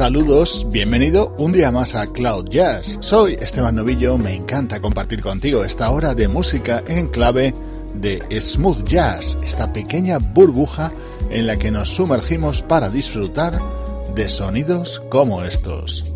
Saludos, bienvenido un día más a Cloud Jazz. Soy Esteban Novillo, me encanta compartir contigo esta hora de música en clave de smooth jazz, esta pequeña burbuja en la que nos sumergimos para disfrutar de sonidos como estos.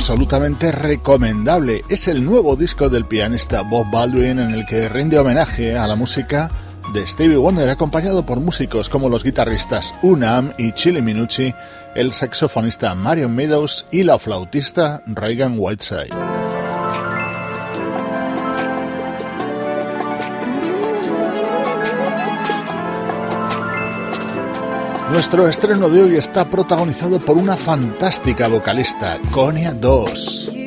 Absolutamente recomendable. Es el nuevo disco del pianista Bob Baldwin en el que rinde homenaje a la música de Stevie Wonder acompañado por músicos como los guitarristas Unam y Chili Minucci, el saxofonista Marion Meadows y la flautista Reagan Whiteside. Nuestro estreno de hoy está protagonizado por una fantástica vocalista, Konya 2.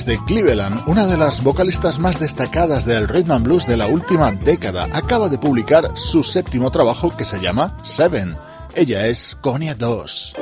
Desde Cleveland, una de las vocalistas más destacadas del rhythm and blues de la última década, acaba de publicar su séptimo trabajo que se llama Seven. Ella es Konya 2.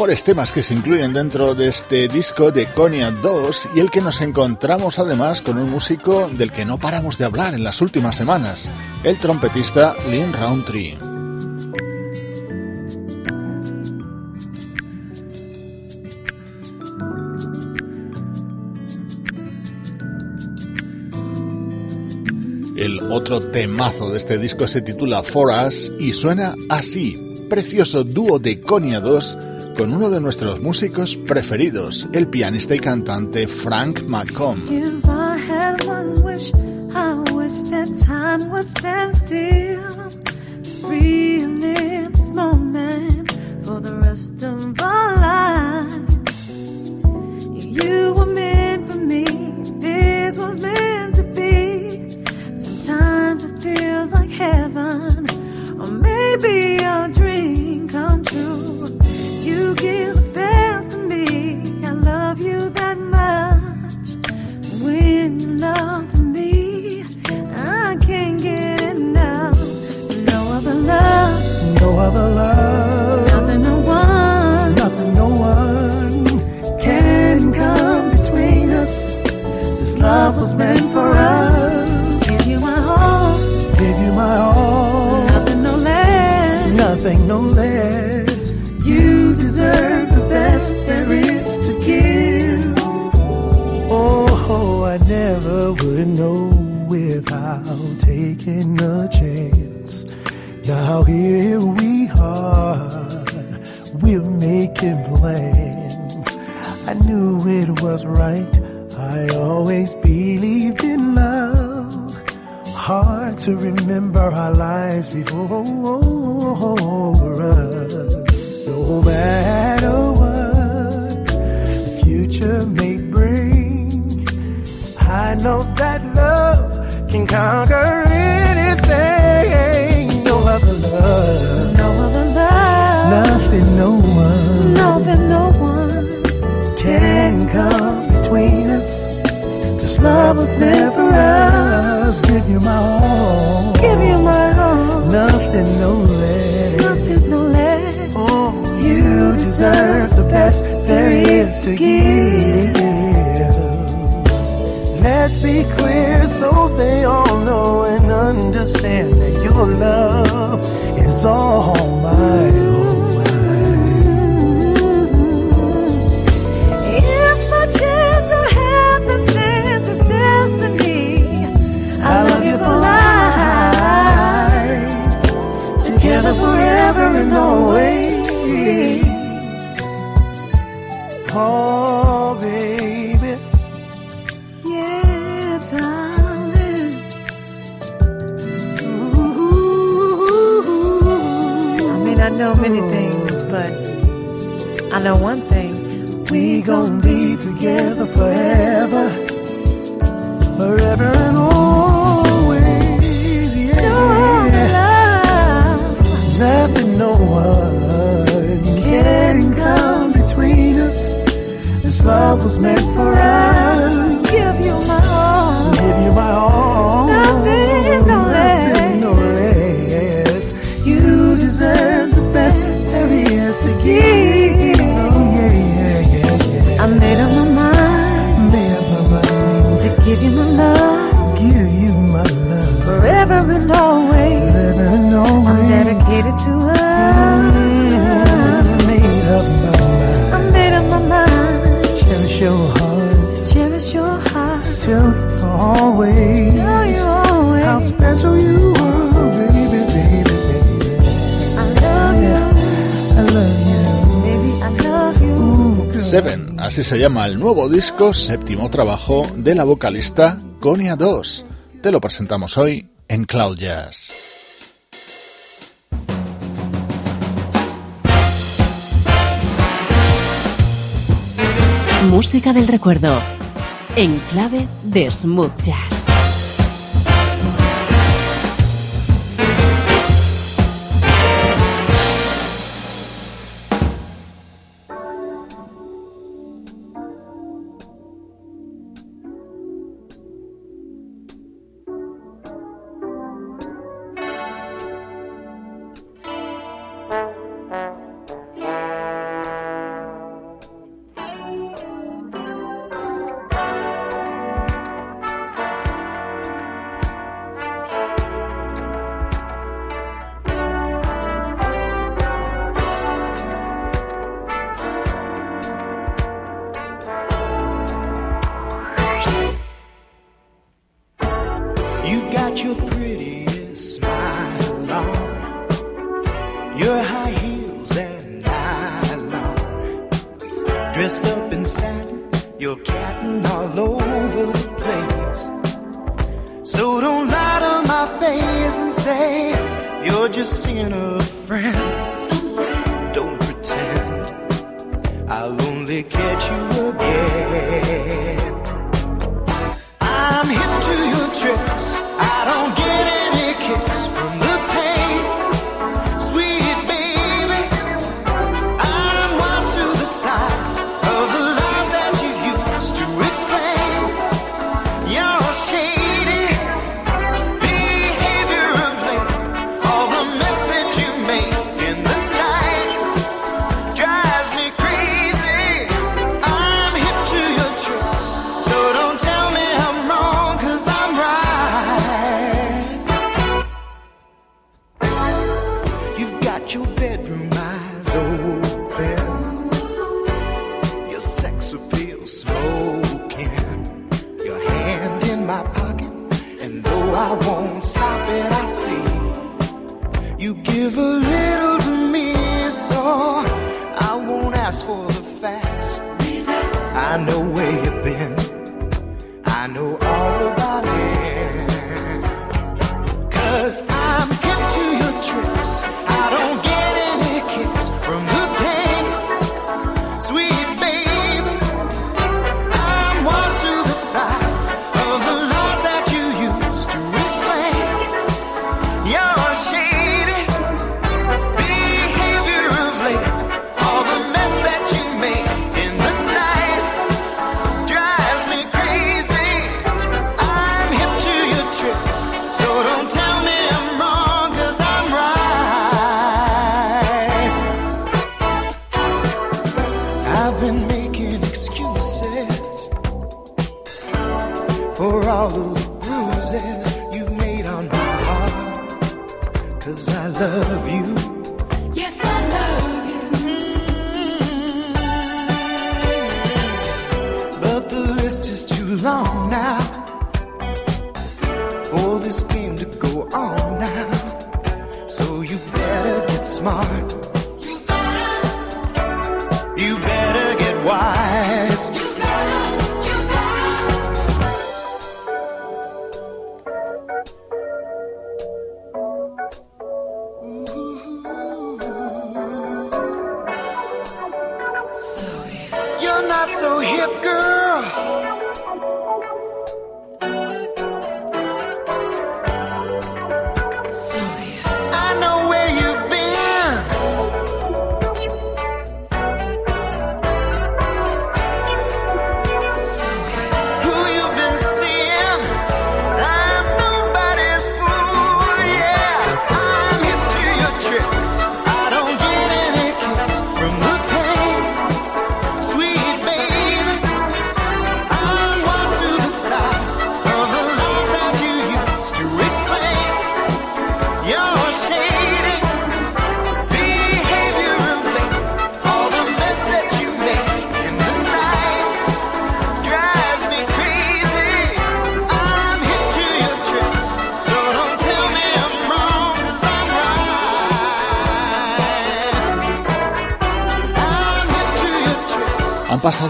Mejores temas que se incluyen dentro de este disco de Konya 2 y el que nos encontramos además con un músico del que no paramos de hablar en las últimas semanas, el trompetista Lynn Roundtree. El otro temazo de este disco se titula For Us y suena así, precioso dúo de Konya 2 con uno de nuestros músicos preferidos, el pianista y cantante Frank McComb. If I had one wish, You give to remember our lives before us. No matter what the future may bring, I know that love can conquer anything. No other love, No other love. nothing, no one Nothing, no one. can come between us. This love was meant us. Give you my all, Give you my all. nothing, no less. Nothing, no less. Oh, you deserve the best there is to give. Let's be clear so they all know and understand that your love is all mine. se llama el nuevo disco, séptimo trabajo de la vocalista Conia 2. Te lo presentamos hoy en Cloud Jazz. Música del recuerdo. En clave de Smooth Jazz. I won't stop it, I see. You give a little to me, so I won't ask for the facts. I know where Sorry.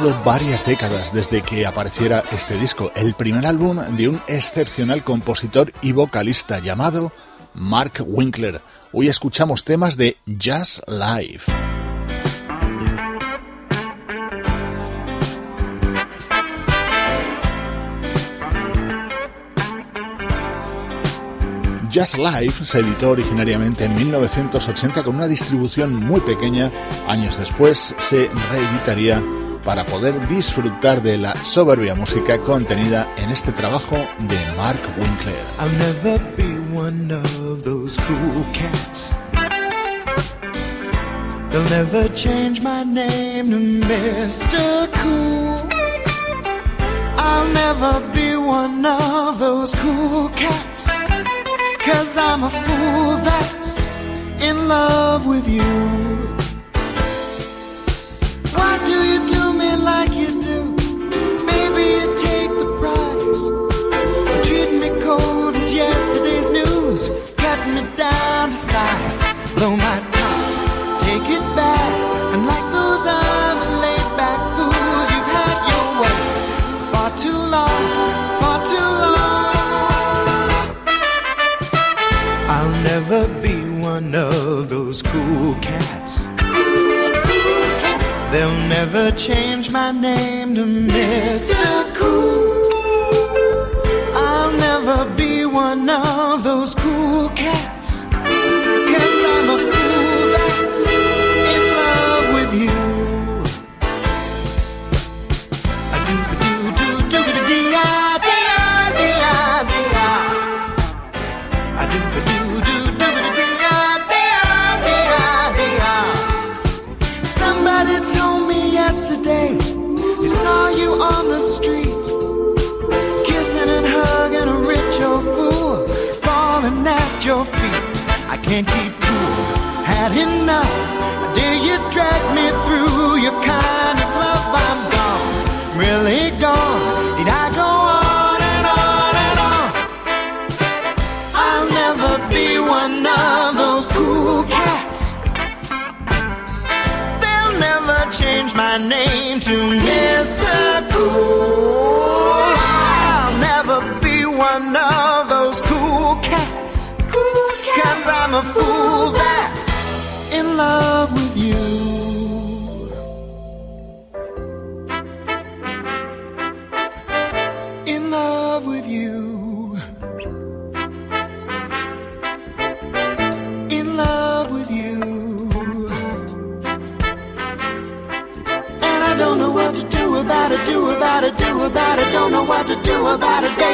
varias décadas desde que apareciera este disco, el primer álbum de un excepcional compositor y vocalista llamado Mark Winkler. Hoy escuchamos temas de Jazz Live. Jazz Live se editó originariamente en 1980 con una distribución muy pequeña. Años después se reeditaría para poder disfrutar de la soberbia música contenida en este trabajo de Mark Winkler. I'll never be one of those cool cats. They'll never change my name to Mr. Cool. I'll never be one of those cool cats. Cause I'm a fool that's in love with you. never change my name to Mr.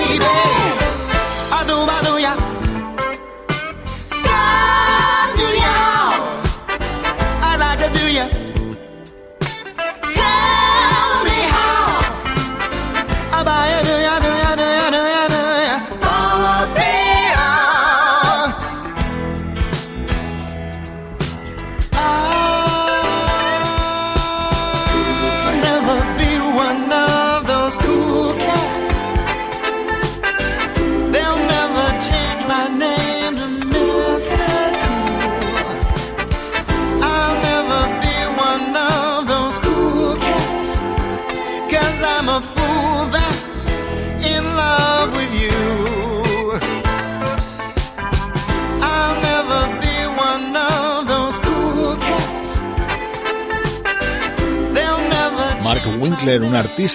baby.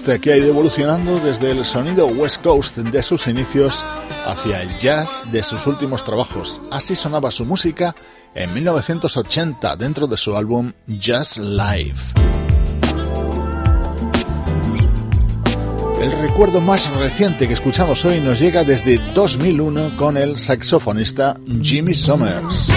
Este que ha ido evolucionando desde el sonido West Coast de sus inicios hacia el jazz de sus últimos trabajos. Así sonaba su música en 1980 dentro de su álbum Jazz Live. El recuerdo más reciente que escuchamos hoy nos llega desde 2001 con el saxofonista Jimmy Summers.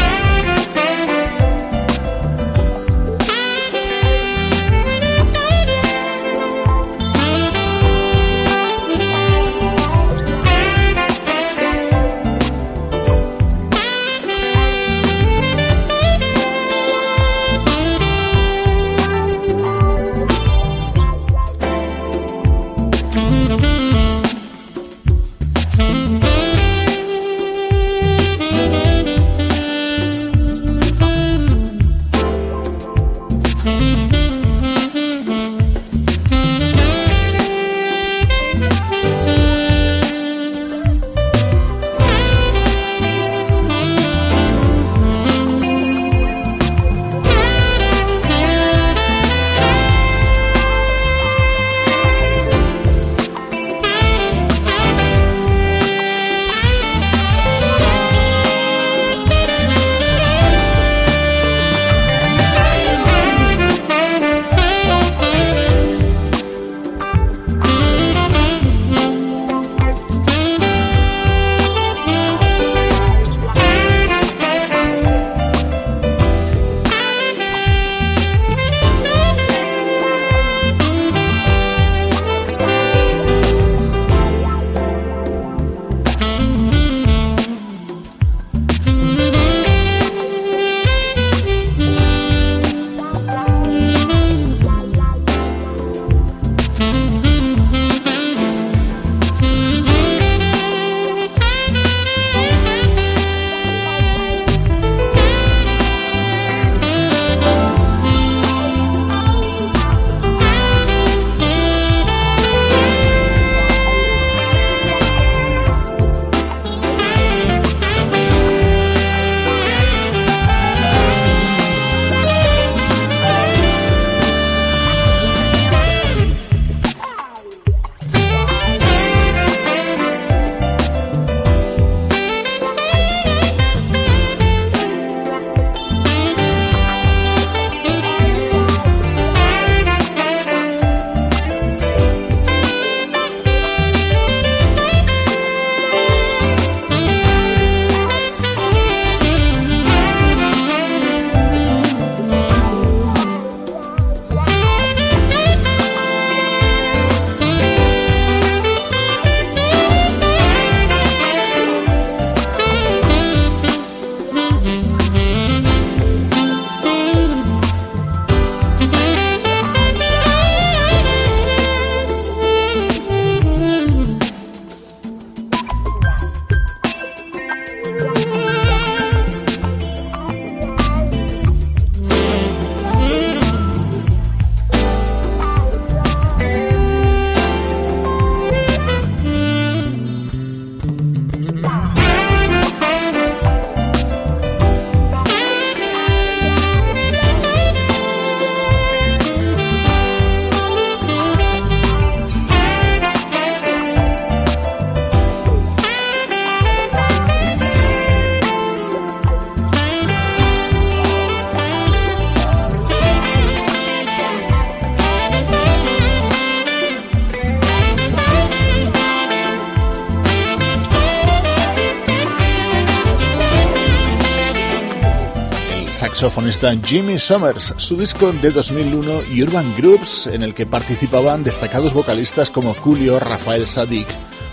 Saxofonista Jimmy Summers, su disco de 2001 Urban Groups, en el que participaban destacados vocalistas como Julio, Rafael Sadik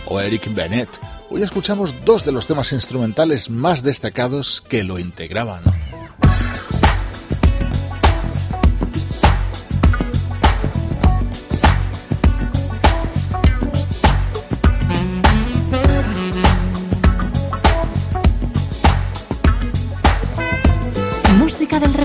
o Eric Bennett. Hoy escuchamos dos de los temas instrumentales más destacados que lo integraban.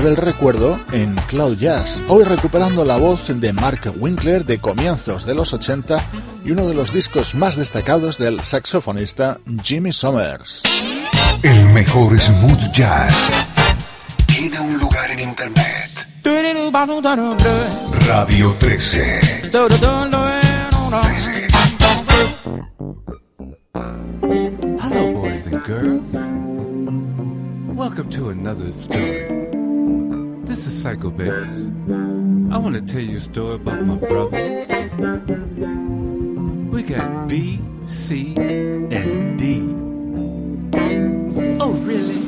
Del recuerdo en Cloud Jazz, hoy recuperando la voz de Mark Winkler de comienzos de los 80 y uno de los discos más destacados del saxofonista Jimmy Summers. El mejor smooth jazz tiene un lugar en internet. Radio 13. 13. Hello, boys and girls. Welcome to another story. This is Psycho Bass. I want to tell you a story about my brothers. We got B, C, and D. Oh, really?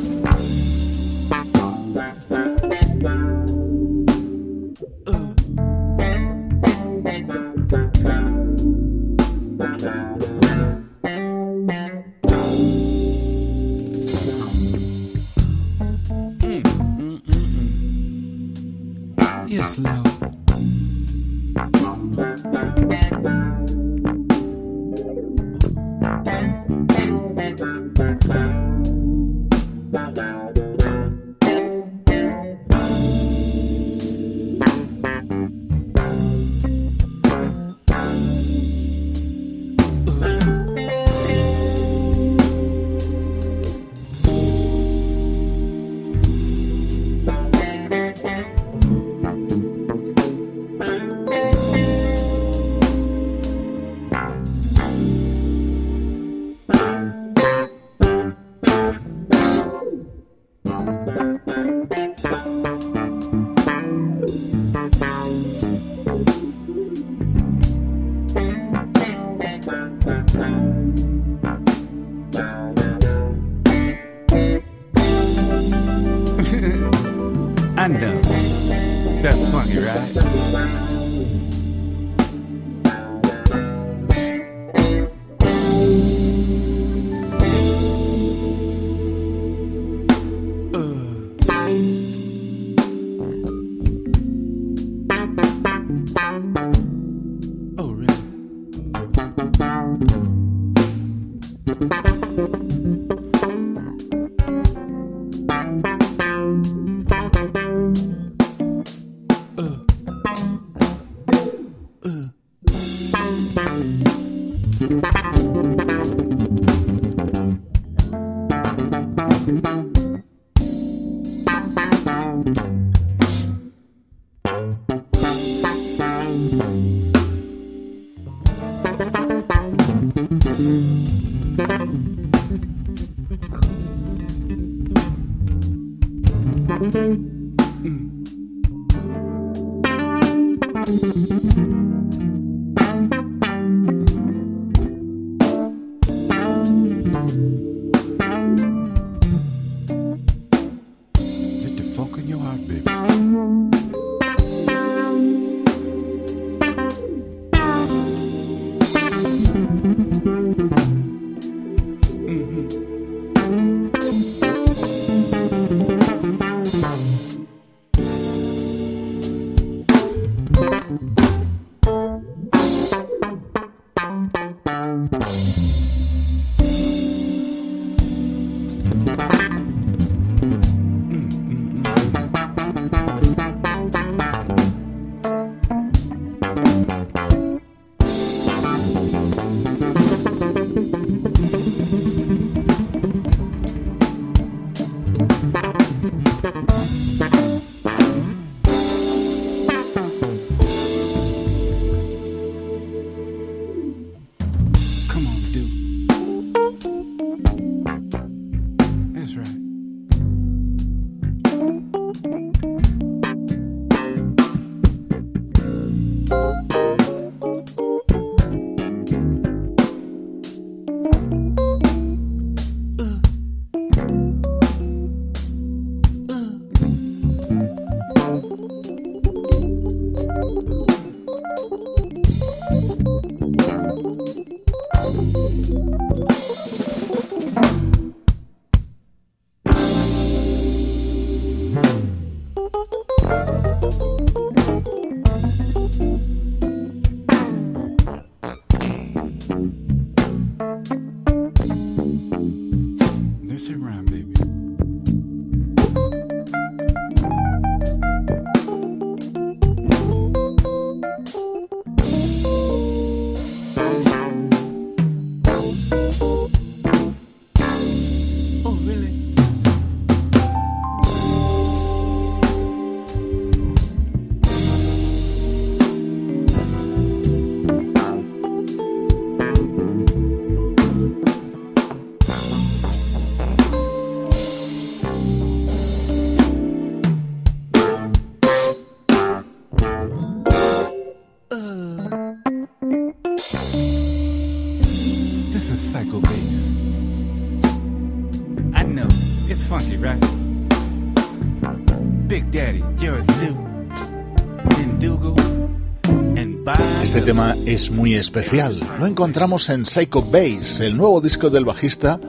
Es muy especial. Lo encontramos en Psycho Bass, el nuevo disco del bajista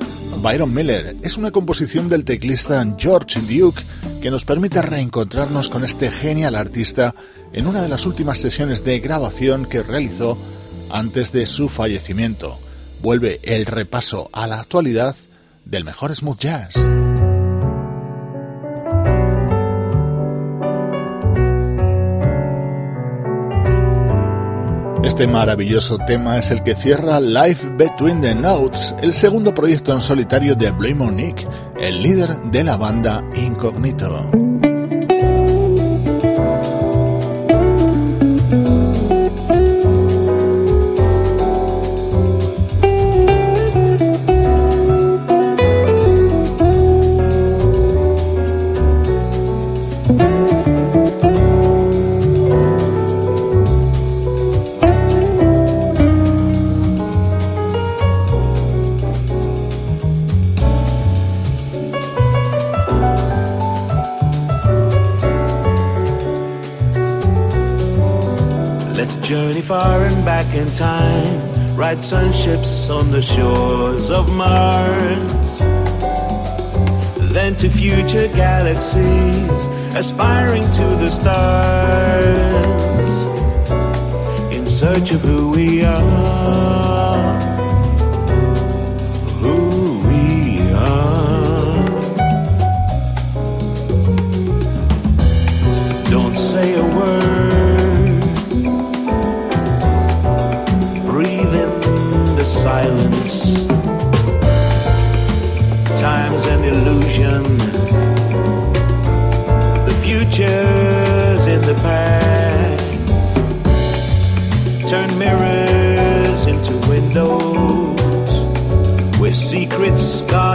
Byron Miller. Es una composición del teclista George Duke que nos permite reencontrarnos con este genial artista en una de las últimas sesiones de grabación que realizó antes de su fallecimiento. Vuelve el repaso a la actualidad del mejor smooth jazz. Este maravilloso tema es el que cierra Life Between the Notes, el segundo proyecto en solitario de Blue Monique, el líder de la banda Incognito. Ride sunships on the shores of Mars. Then to future galaxies, aspiring to the stars, in search of who we are.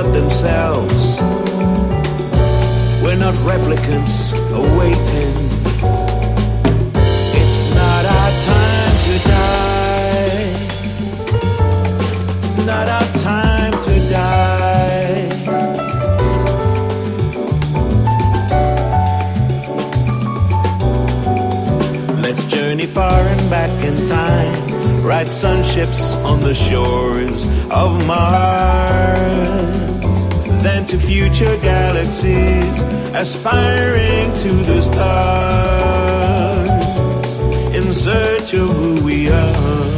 Themselves. We're not replicants awaiting. It's not our time to die. Not our time to die. Let's journey far and back in time. Ride sunships on the shores of Mars. Then to future galaxies, aspiring to the stars. In search of who we are.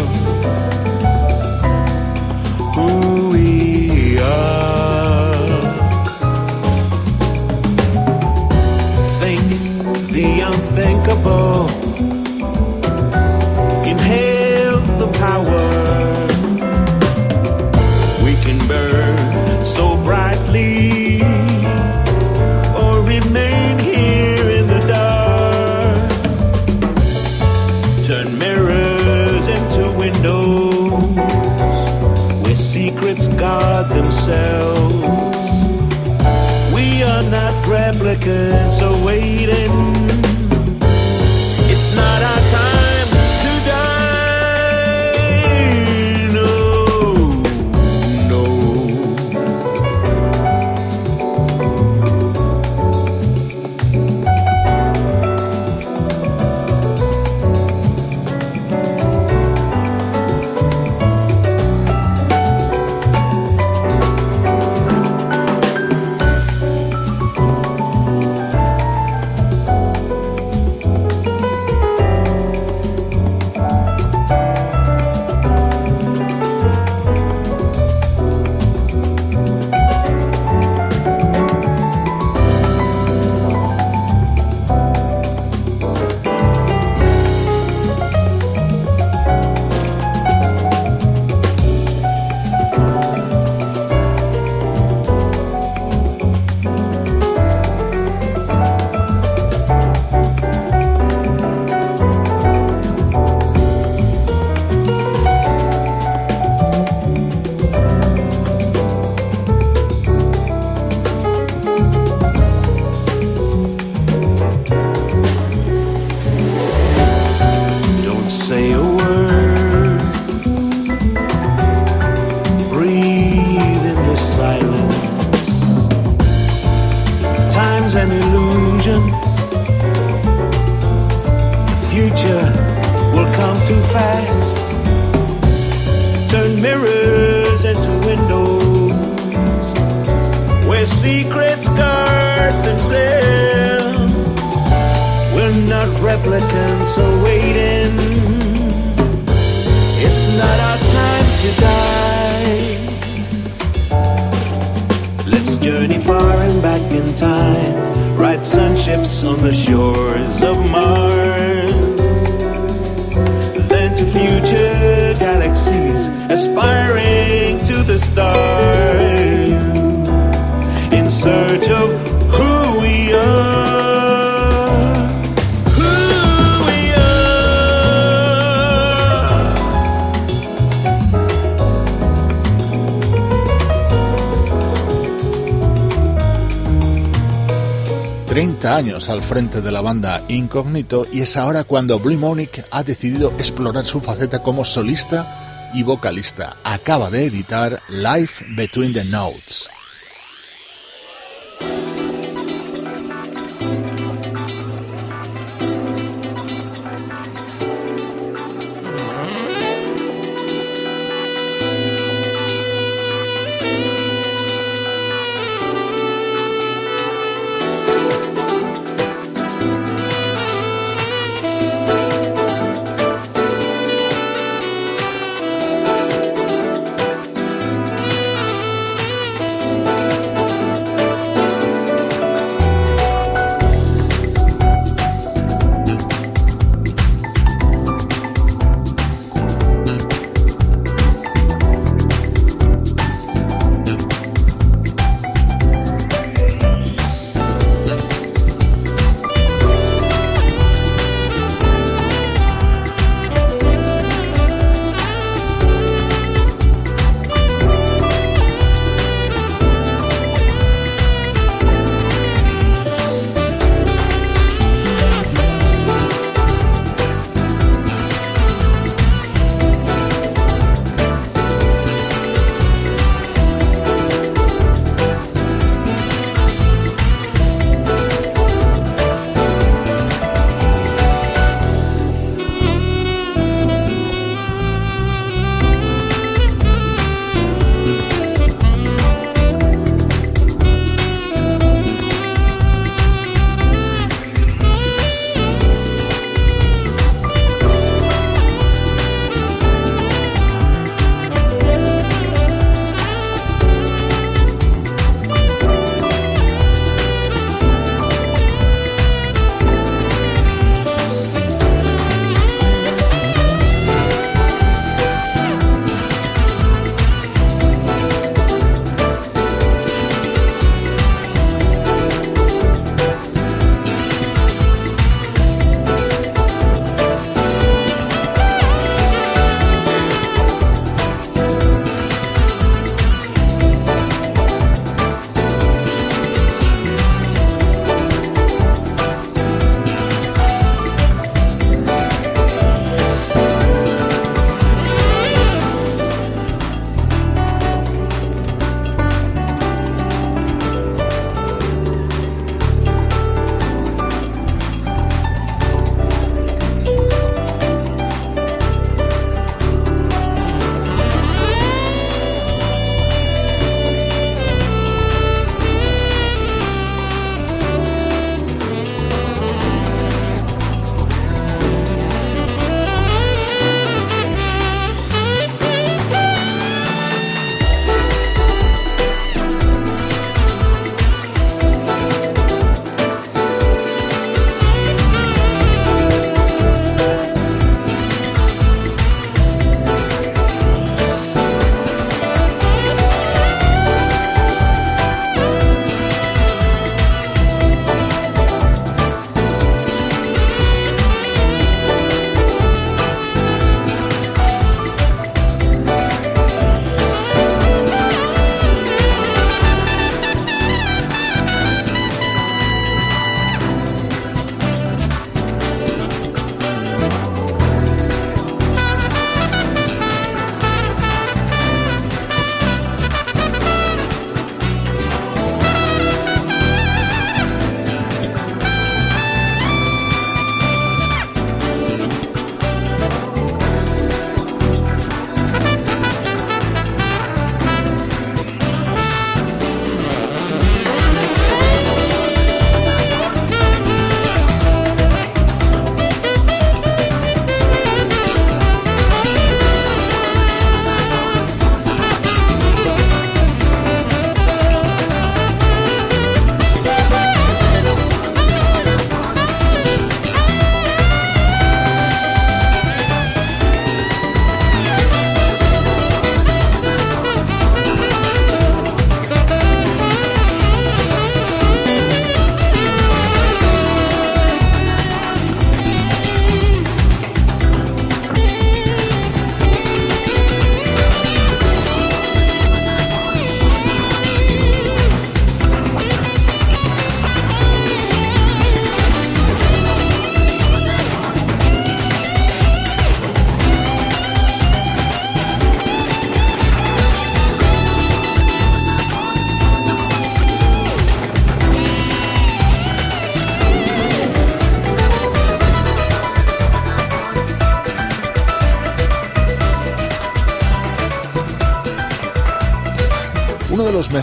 De la banda Incognito y es ahora cuando Blue Monic ha decidido explorar su faceta como solista y vocalista. Acaba de editar Life Between the Notes.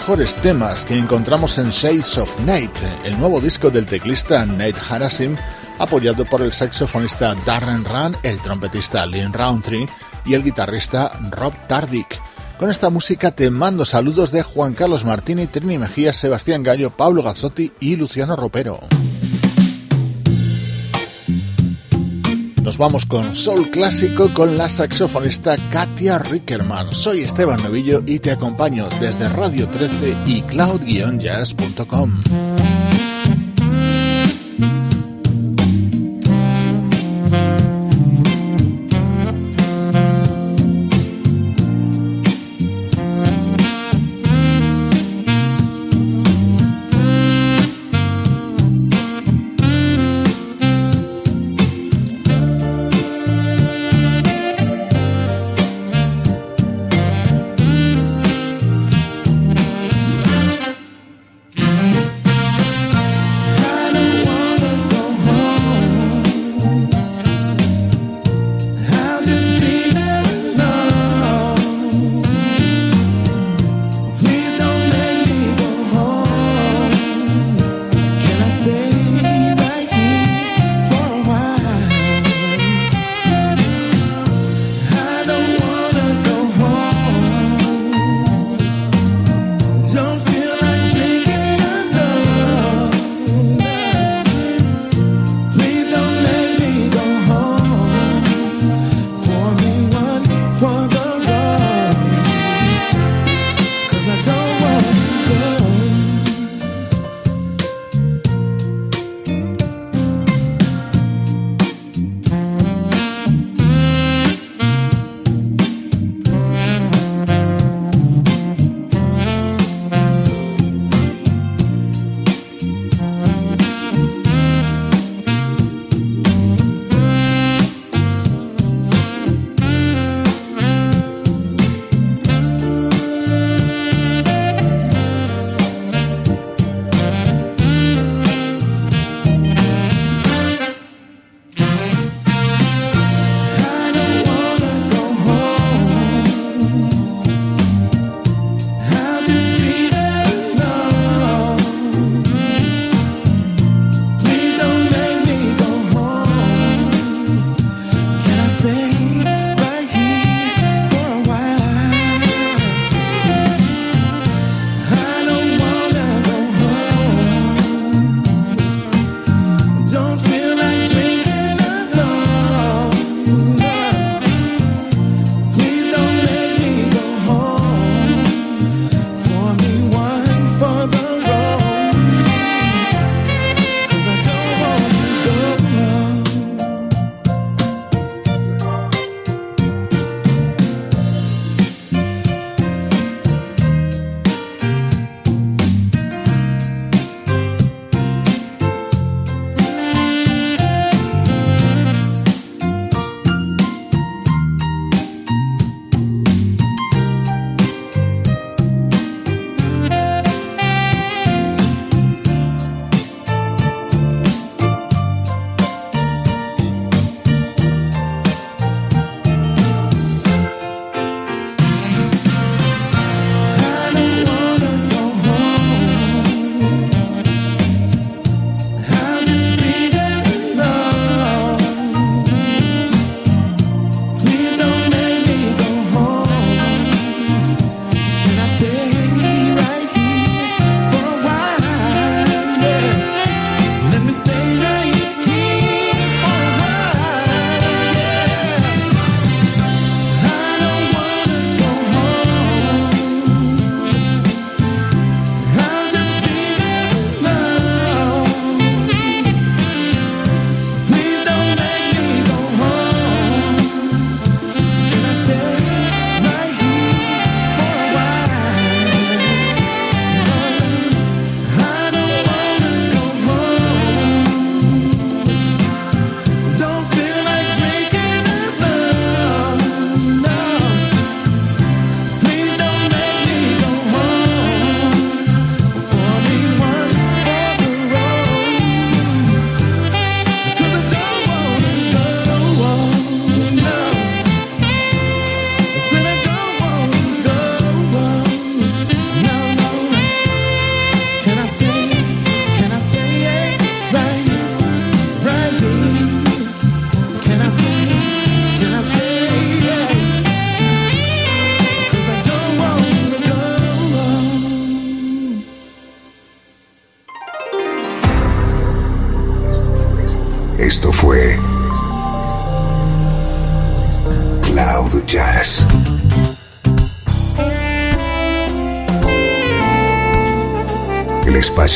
Mejores temas que encontramos en Shades of Night, el nuevo disco del teclista Nate Harasim, apoyado por el saxofonista Darren Run, el trompetista Lynn Roundtree y el guitarrista Rob Tardick. Con esta música te mando saludos de Juan Carlos Martini, Trini Mejía, Sebastián Gallo, Pablo Gazzotti y Luciano Ropero. Nos vamos con Soul Clásico con la saxofonista Katia Rickerman. Soy Esteban Novillo y te acompaño desde Radio 13 y cloud-jazz.com.